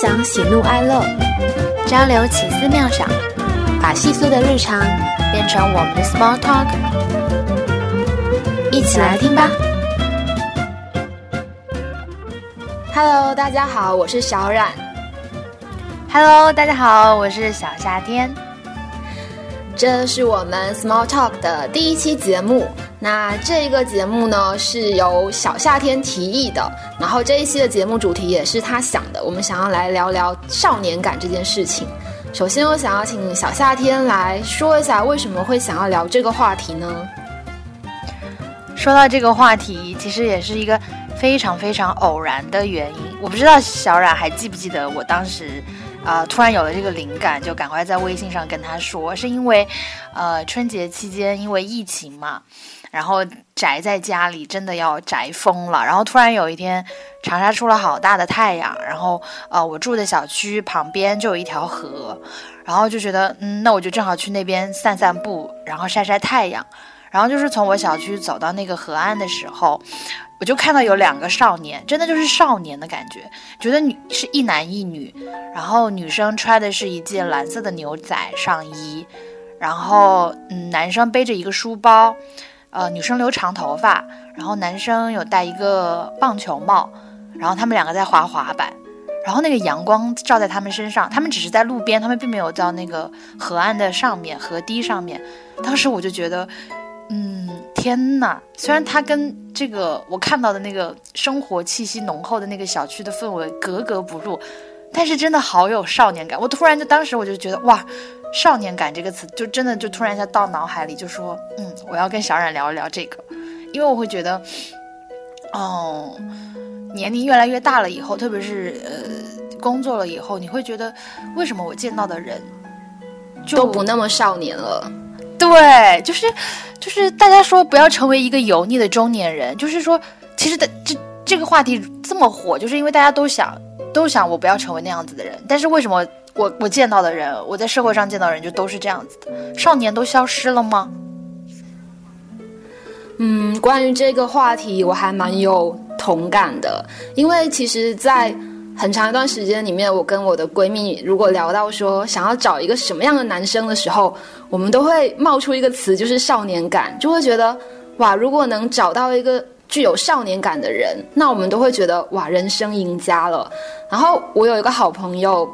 享喜怒哀乐，交流奇思妙想，把细碎的日常变成我们的 small talk，一起来听吧。Hello，大家好，我是小冉。Hello，大家好，我是小夏天。这是我们 Small Talk 的第一期节目。那这个节目呢是由小夏天提议的，然后这一期的节目主题也是他想的。我们想要来聊聊少年感这件事情。首先，我想要请小夏天来说一下为什么会想要聊这个话题呢？说到这个话题，其实也是一个非常非常偶然的原因。我不知道小冉还记不记得我当时。啊！突然有了这个灵感，就赶快在微信上跟他说，是因为，呃，春节期间因为疫情嘛，然后宅在家里真的要宅疯了。然后突然有一天，长沙出了好大的太阳，然后呃，我住的小区旁边就有一条河，然后就觉得，嗯，那我就正好去那边散散步，然后晒晒太阳。然后就是从我小区走到那个河岸的时候，我就看到有两个少年，真的就是少年的感觉，觉得女是一男一女，然后女生穿的是一件蓝色的牛仔上衣，然后嗯，男生背着一个书包，呃，女生留长头发，然后男生有戴一个棒球帽，然后他们两个在滑滑板，然后那个阳光照在他们身上，他们只是在路边，他们并没有到那个河岸的上面河堤上面，当时我就觉得。嗯，天哪！虽然它跟这个我看到的那个生活气息浓厚的那个小区的氛围格格不入，但是真的好有少年感。我突然就当时我就觉得哇，少年感这个词就真的就突然一下到脑海里，就说嗯，我要跟小冉聊一聊这个，因为我会觉得，哦，年龄越来越大了以后，特别是呃工作了以后，你会觉得为什么我见到的人都不那么少年了？对，就是，就是大家说不要成为一个油腻的中年人，就是说，其实的这这个话题这么火，就是因为大家都想都想我不要成为那样子的人。但是为什么我我见到的人，我在社会上见到人就都是这样子的？少年都消失了吗？嗯，关于这个话题，我还蛮有同感的，因为其实，在。很长一段时间里面，我跟我的闺蜜如果聊到说想要找一个什么样的男生的时候，我们都会冒出一个词，就是少年感，就会觉得哇，如果能找到一个具有少年感的人，那我们都会觉得哇，人生赢家了。然后我有一个好朋友，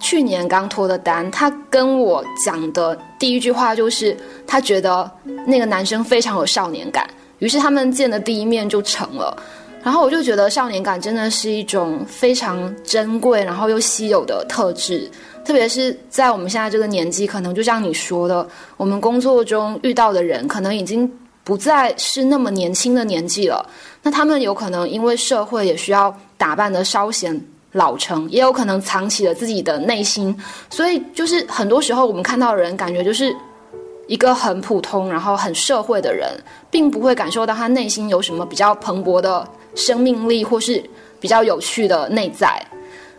去年刚脱的单，他跟我讲的第一句话就是，他觉得那个男生非常有少年感，于是他们见的第一面就成了。然后我就觉得少年感真的是一种非常珍贵，然后又稀有的特质，特别是在我们现在这个年纪，可能就像你说的，我们工作中遇到的人可能已经不再是那么年轻的年纪了。那他们有可能因为社会也需要打扮的稍显老成，也有可能藏起了自己的内心，所以就是很多时候我们看到的人，感觉就是一个很普通，然后很社会的人，并不会感受到他内心有什么比较蓬勃的。生命力或是比较有趣的内在，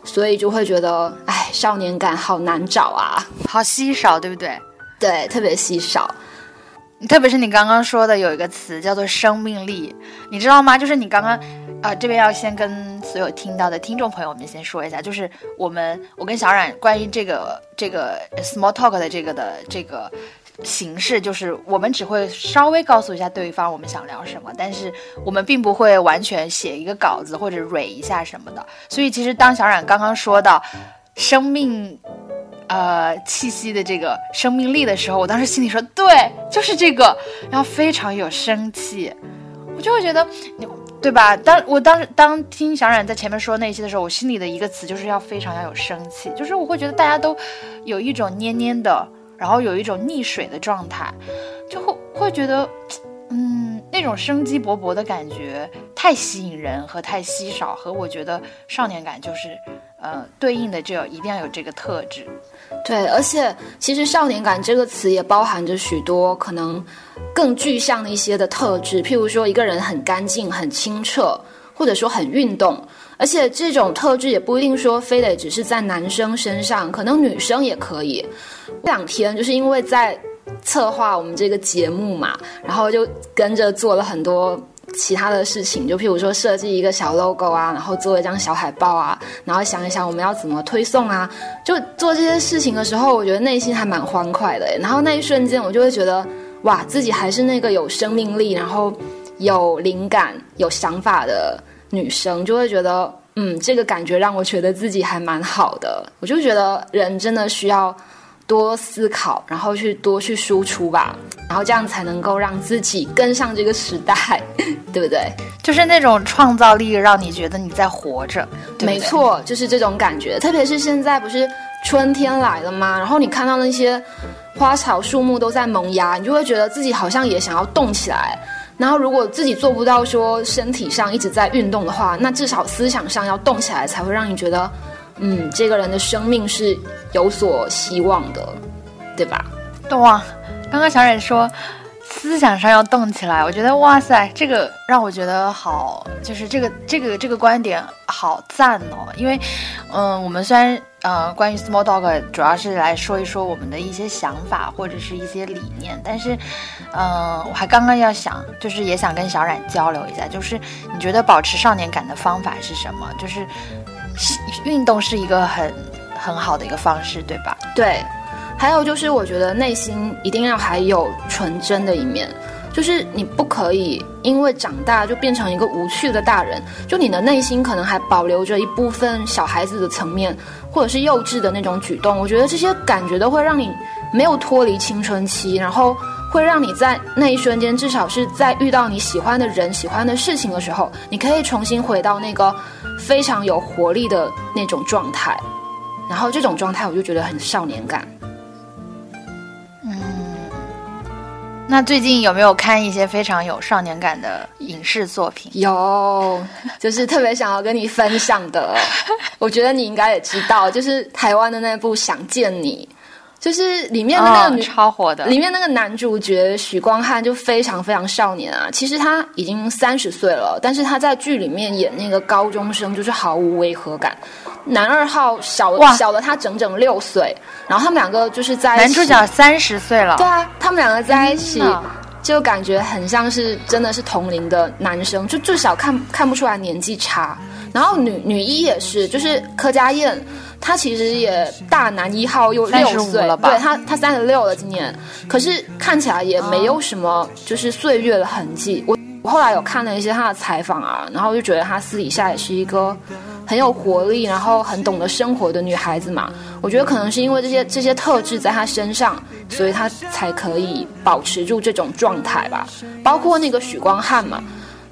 所以就会觉得，哎，少年感好难找啊，好稀少，对不对？对，特别稀少。特别是你刚刚说的有一个词叫做生命力，你知道吗？就是你刚刚，啊，这边要先跟所有听到的听众朋友们先说一下，就是我们我跟小冉关于这个这个 small talk 的这个的这个。形式就是我们只会稍微告诉一下对方我们想聊什么，但是我们并不会完全写一个稿子或者蕊一下什么的。所以其实当小冉刚刚说到生命，呃气息的这个生命力的时候，我当时心里说对，就是这个，然后非常有生气，我就会觉得对吧？当我当时当听小冉在前面说那些的时候，我心里的一个词就是要非常要有生气，就是我会觉得大家都有一种蔫蔫的。然后有一种溺水的状态，就会会觉得，嗯，那种生机勃勃的感觉太吸引人和太稀少，和我觉得少年感就是，呃，对应的就有一定要有这个特质。对，而且其实少年感这个词也包含着许多可能更具象的一些的特质，譬如说一个人很干净、很清澈，或者说很运动。而且这种特质也不一定说非得只是在男生身上，可能女生也可以。这两天就是因为在策划我们这个节目嘛，然后就跟着做了很多其他的事情，就譬如说设计一个小 logo 啊，然后做一张小海报啊，然后想一想我们要怎么推送啊，就做这些事情的时候，我觉得内心还蛮欢快的。然后那一瞬间，我就会觉得，哇，自己还是那个有生命力，然后有灵感、有想法的 女生，就会觉得，嗯，这个感觉让我觉得自己还蛮好的。我就觉得人真的需要。多思考，然后去多去输出吧，然后这样才能够让自己跟上这个时代，对不对？就是那种创造力，让你觉得你在活着。没错，就是这种感觉。特别是现在不是春天来了吗？然后你看到那些花草树木都在萌芽，你就会觉得自己好像也想要动起来。然后如果自己做不到说身体上一直在运动的话，那至少思想上要动起来，才会让你觉得。嗯，这个人的生命是有所希望的，对吧？对啊，刚刚小冉说思想上要动起来，我觉得哇塞，这个让我觉得好，就是这个这个这个观点好赞哦。因为，嗯，我们虽然呃关于 Small Dog 主要是来说一说我们的一些想法或者是一些理念，但是，嗯，我还刚刚要想，就是也想跟小冉交流一下，就是你觉得保持少年感的方法是什么？就是。运动是一个很很好的一个方式，对吧？对，还有就是，我觉得内心一定要还有纯真的一面，就是你不可以因为长大就变成一个无趣的大人，就你的内心可能还保留着一部分小孩子的层面，或者是幼稚的那种举动。我觉得这些感觉都会让你没有脱离青春期，然后会让你在那一瞬间，至少是在遇到你喜欢的人、喜欢的事情的时候，你可以重新回到那个。非常有活力的那种状态，然后这种状态我就觉得很少年感。那最近有没有看一些非常有少年感的影视作品？有，就是特别想要跟你分享的。我觉得你应该也知道，就是台湾的那部《想见你》。就是里面那个女超火的，里面那个男主角许光汉就非常非常少年啊。其实他已经三十岁了，但是他在剧里面演那个高中生，就是毫无违和感。男二号小小了他整整六岁，然后他们两个就是在男主角三十岁了，对啊，他们两个在一起就感觉很像是真的是同龄的男生，就至少看看不出来年纪差。然后女女一也是，就是柯佳燕。她其实也大男一号又六岁了吧？对她她三十六了今年，可是看起来也没有什么就是岁月的痕迹。我我后来有看了一些她的采访啊，然后就觉得她私底下也是一个很有活力，然后很懂得生活的女孩子嘛。我觉得可能是因为这些这些特质在她身上，所以她才可以保持住这种状态吧。包括那个许光汉嘛。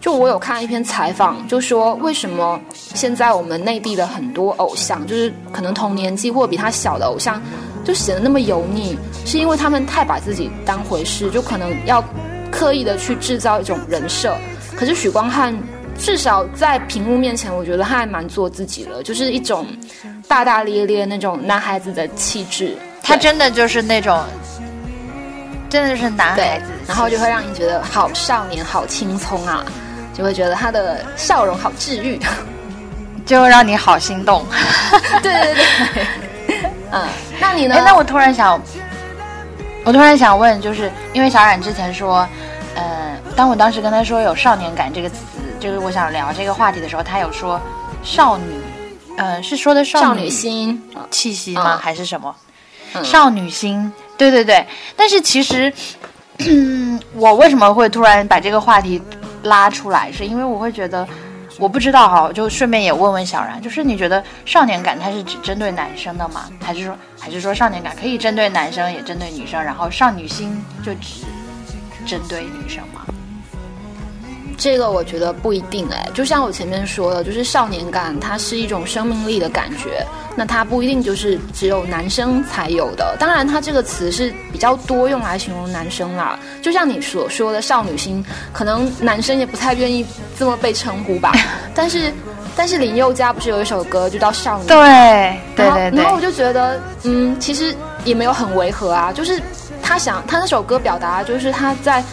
就我有看一篇采访，就说为什么现在我们内地的很多偶像，就是可能同年纪或比他小的偶像，就显得那么油腻，是因为他们太把自己当回事，就可能要刻意的去制造一种人设。可是许光汉至少在屏幕面前，我觉得他还蛮做自己的，就是一种大大咧咧那种男孩子的气质。他真的就是那种，真的是男孩子，然后就会让你觉得好少年、好青葱啊。就会觉得他的笑容好治愈，就让你好心动。对 对对，嗯，那你呢？哎，那我突然想，我突然想问，就是因为小冉之前说，嗯，当我当时跟他说有少年感这个词，就是我想聊这个话题的时候，他有说少女，呃，是说的少女心气息吗？还是什么？少女心？对对对。但是其实，嗯，我为什么会突然把这个话题？拉出来是因为我会觉得，我不知道哈，就顺便也问问小然，就是你觉得少年感它是只针对男生的吗？还是说还是说少年感可以针对男生也针对女生，然后少女心就只针对女生吗？这个我觉得不一定哎，就像我前面说的，就是少年感它是一种生命力的感觉，那它不一定就是只有男生才有的。当然，它这个词是比较多用来形容男生啦。就像你所说的少女心，可能男生也不太愿意这么被称呼吧。但是，但是林宥嘉不是有一首歌就叫《少女》？对对对对。然后我就觉得，嗯，其实也没有很违和啊。就是他想，他那首歌表达就是他在。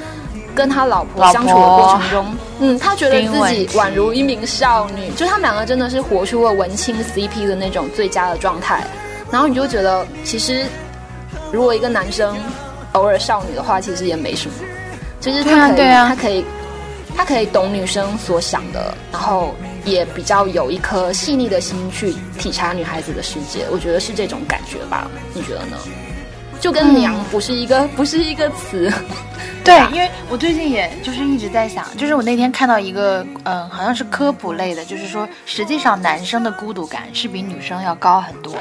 跟他老婆相处的过程中，嗯，他觉得自己宛如一名少女，就他们两个真的是活出了文青 CP 的那种最佳的状态。然后你就觉得，其实如果一个男生偶尔少女的话，其实也没什么，就是他可以，他可以他可以懂女生所想的，然后也比较有一颗细腻的心去体察女孩子的世界。我觉得是这种感觉吧？你觉得呢？就跟娘不是一个不是一个词。对，因为我最近也就是一直在想，就是我那天看到一个，嗯，好像是科普类的，就是说，实际上男生的孤独感是比女生要高很多，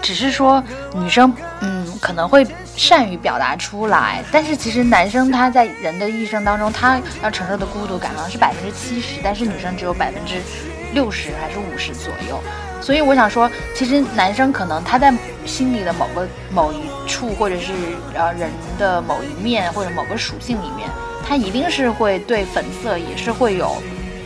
只是说女生，嗯，可能会善于表达出来，但是其实男生他在人的一生当中，他要承受的孤独感好像是百分之七十，但是女生只有百分之六十还是五十左右。所以我想说，其实男生可能他在心里的某个某一处，或者是呃人的某一面或者某个属性里面，他一定是会对粉色也是会有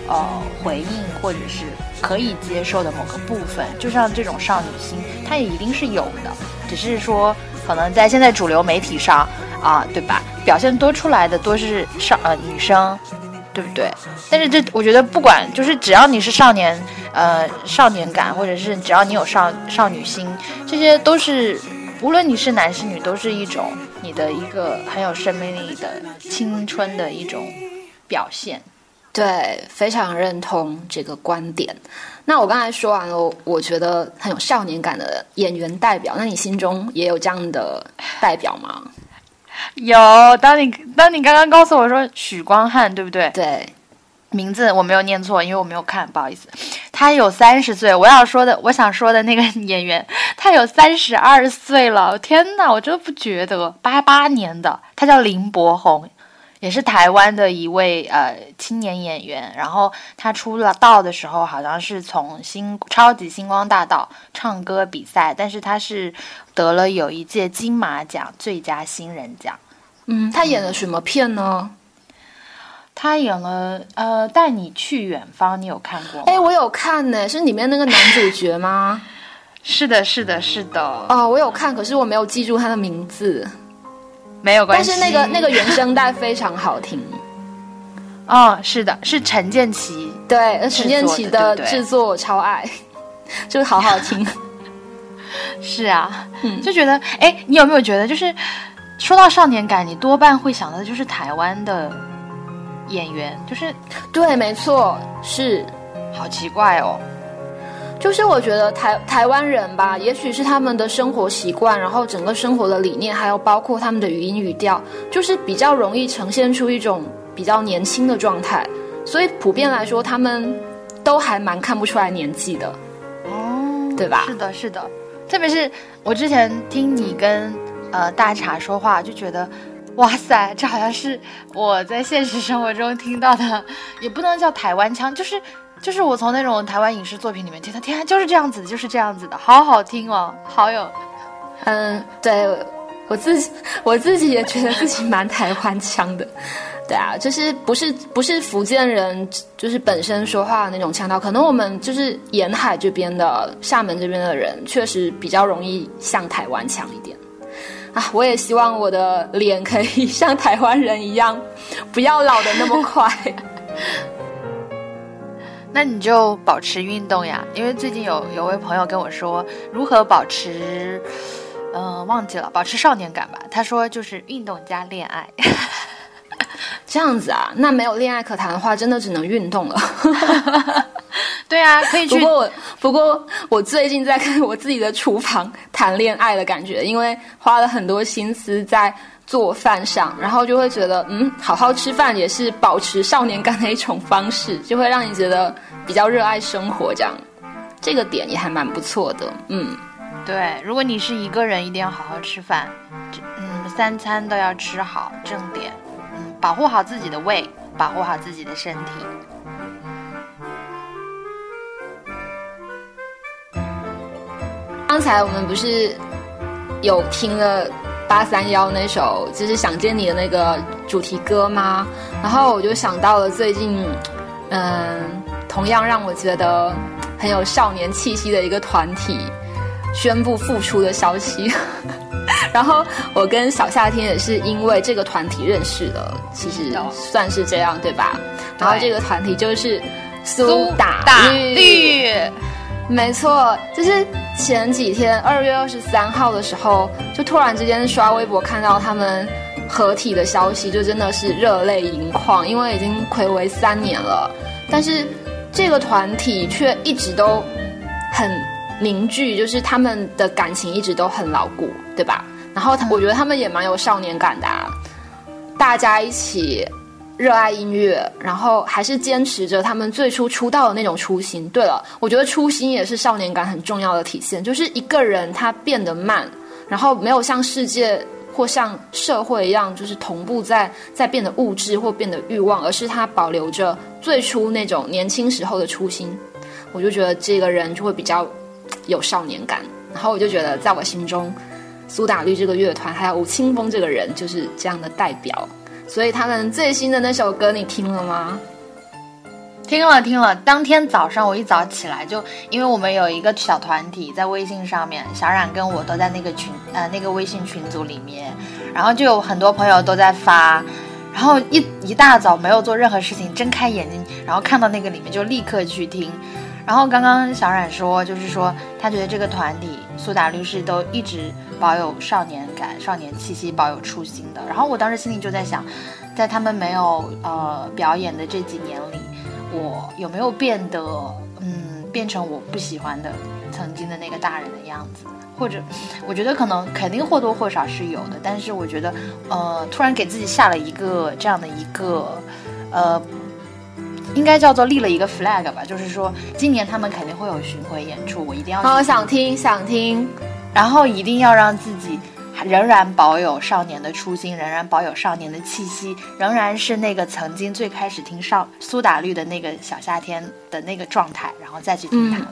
呃回应，或者是可以接受的某个部分。就像这种少女心，他也一定是有的，只是说可能在现在主流媒体上啊，对吧？表现多出来的多是少呃女生。对不对？但是这我觉得不管，就是只要你是少年，呃，少年感，或者是只要你有少少女心，这些都是，无论你是男是女，都是一种你的一个很有生命力的青春的一种表现。对，非常认同这个观点。那我刚才说完了，我觉得很有少年感的演员代表，那你心中也有这样的代表吗？有，当你当你刚刚告诉我说许光汉，对不对？对，名字我没有念错，因为我没有看，不好意思。他有三十岁，我要说的，我想说的那个 演员，他有三十二岁了。天哪，我真的不觉得，八八年的，他叫林柏宏。也是台湾的一位呃青年演员，然后他出了道的时候，好像是从星超级星光大道唱歌比赛，但是他是得了有一届金马奖最佳新人奖。嗯，他演了什么片呢？他演了呃带你去远方，你有看过？哎，我有看呢，是里面那个男主角吗？是的，是的，是的。哦，我有看，可是我没有记住他的名字。没有关系，但是那个那个原声带非常好听。哦，是的，是陈建奇对，陈建奇的制作我超爱，就是好好听。是啊，嗯，就觉得，哎，你有没有觉得，就是说到少年感，你多半会想到的就是台湾的演员，就是对，没错，是，好奇怪哦。就是我觉得台台湾人吧，也许是他们的生活习惯，然后整个生活的理念，还有包括他们的语音语调，就是比较容易呈现出一种比较年轻的状态，所以普遍来说，他们都还蛮看不出来年纪的，哦，对吧？是的，是的，特别是我之前听你跟呃大茶说话，就觉得，哇塞，这好像是我在现实生活中听到的，也不能叫台湾腔，就是。就是我从那种台湾影视作品里面听的，天啊，就是这样子，就是这样子的，好好听哦，好有，嗯，对我自己，我自己也觉得自己蛮台湾腔的，对啊，就是不是不是福建人，就是本身说话的那种腔调，可能我们就是沿海这边的厦门这边的人，确实比较容易像台湾腔一点啊。我也希望我的脸可以像台湾人一样，不要老的那么快。那你就保持运动呀，因为最近有有位朋友跟我说如何保持，嗯，忘记了，保持少年感吧。他说就是运动加恋爱，这样子啊。那没有恋爱可谈的话，真的只能运动了。对啊，可以去。不过我不过我最近在跟我自己的厨房谈恋爱的感觉，因为花了很多心思在。做饭上，然后就会觉得，嗯，好好吃饭也是保持少年感的一种方式，就会让你觉得比较热爱生活，这样，这个点也还蛮不错的，嗯，对，如果你是一个人，一定要好好吃饭，嗯，三餐都要吃好，正点，嗯，保护好自己的胃，保护好自己的身体。刚才我们不是有听了。八三幺那首就是想见你的那个主题歌吗？然后我就想到了最近，嗯，同样让我觉得很有少年气息的一个团体宣布复出的消息。然后我跟小夏天也是因为这个团体认识的，其实算是这样对吧？然后这个团体就是苏打绿。没错，就是前几天二月二十三号的时候，就突然之间刷微博看到他们合体的消息，就真的是热泪盈眶，因为已经暌违三年了，但是这个团体却一直都很凝聚，就是他们的感情一直都很牢固，对吧？然后我觉得他们也蛮有少年感的，啊大家一起热爱音乐，然后还是坚持着他们最初出道的那种初心。对了，我觉得初心也是少年感很重要的体现，就是一个人他变得慢，然后没有像世界。或像社会一样，就是同步在在变得物质或变得欲望，而是他保留着最初那种年轻时候的初心。我就觉得这个人就会比较有少年感。然后我就觉得，在我心中，苏打绿这个乐团还有吴青峰这个人就是这样的代表。所以他们最新的那首歌你听了吗？听了听了，当天早上我一早起来就，因为我们有一个小团体在微信上面，小冉跟我都在那个群呃那个微信群组里面，然后就有很多朋友都在发，然后一一大早没有做任何事情，睁开眼睛，然后看到那个里面就立刻去听，然后刚刚小冉说就是说他觉得这个团体苏打绿是都一直保有少年感、少年气息、保有初心的，然后我当时心里就在想，在他们没有呃表演的这几年里。我有没有变得，嗯，变成我不喜欢的曾经的那个大人的样子？或者，我觉得可能肯定或多或少是有的。但是我觉得，呃，突然给自己下了一个这样的一个，呃，应该叫做立了一个 flag 吧，就是说今年他们肯定会有巡回演出，我一定要。好，想听，想听，然后一定要让自己。仍然保有少年的初心，仍然保有少年的气息，仍然是那个曾经最开始听少苏打绿的那个小夏天的那个状态，然后再去听他们。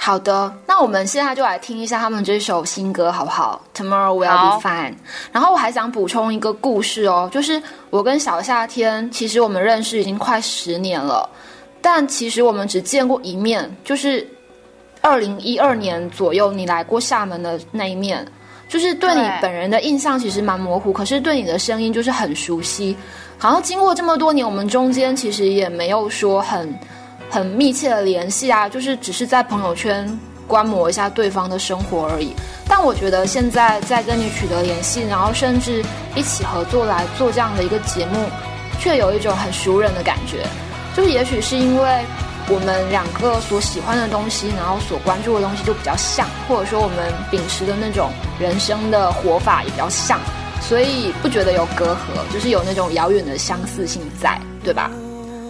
好的，那我们现在就来听一下他们这首新歌，好不好？Tomorrow will be fine。然后我还想补充一个故事哦，就是我跟小夏天，其实我们认识已经快十年了，但其实我们只见过一面，就是二零一二年左右你来过厦门的那一面。就是对你本人的印象其实蛮模糊，可是对你的声音就是很熟悉。好像经过这么多年，我们中间其实也没有说很很密切的联系啊，就是只是在朋友圈观摩一下对方的生活而已。但我觉得现在在跟你取得联系，然后甚至一起合作来做这样的一个节目，却有一种很熟人的感觉。就是也许是因为。我们两个所喜欢的东西，然后所关注的东西就比较像，或者说我们秉持的那种人生的活法也比较像，所以不觉得有隔阂，就是有那种遥远的相似性在，对吧？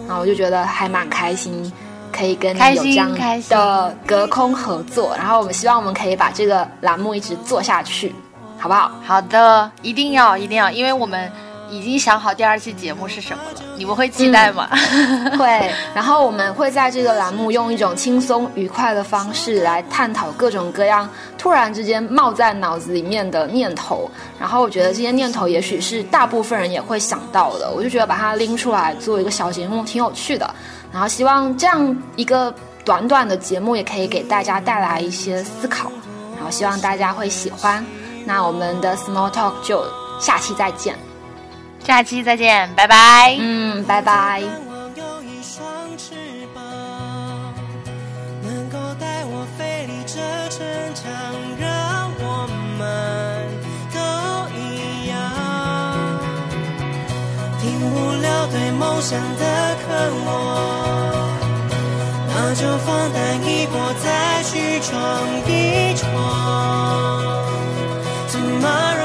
然后我就觉得还蛮开心，可以跟你有这样的隔空合作。然后我们希望我们可以把这个栏目一直做下去，好不好？好的，一定要，一定要，因为我们。已经想好第二期节目是什么了，你们会期待吗？会。然后我们会在这个栏目用一种轻松愉快的方式来探讨各种各样突然之间冒在脑子里面的念头。然后我觉得这些念头也许是大部分人也会想到的，我就觉得把它拎出来做一个小节目挺有趣的。然后希望这样一个短短的节目也可以给大家带来一些思考。然后希望大家会喜欢。那我们的 Small Talk 就下期再见。下期再见，拜拜。嗯，拜拜。停不了对梦想的渴望，那就放胆一搏，再去闯一闯。Tomorrow。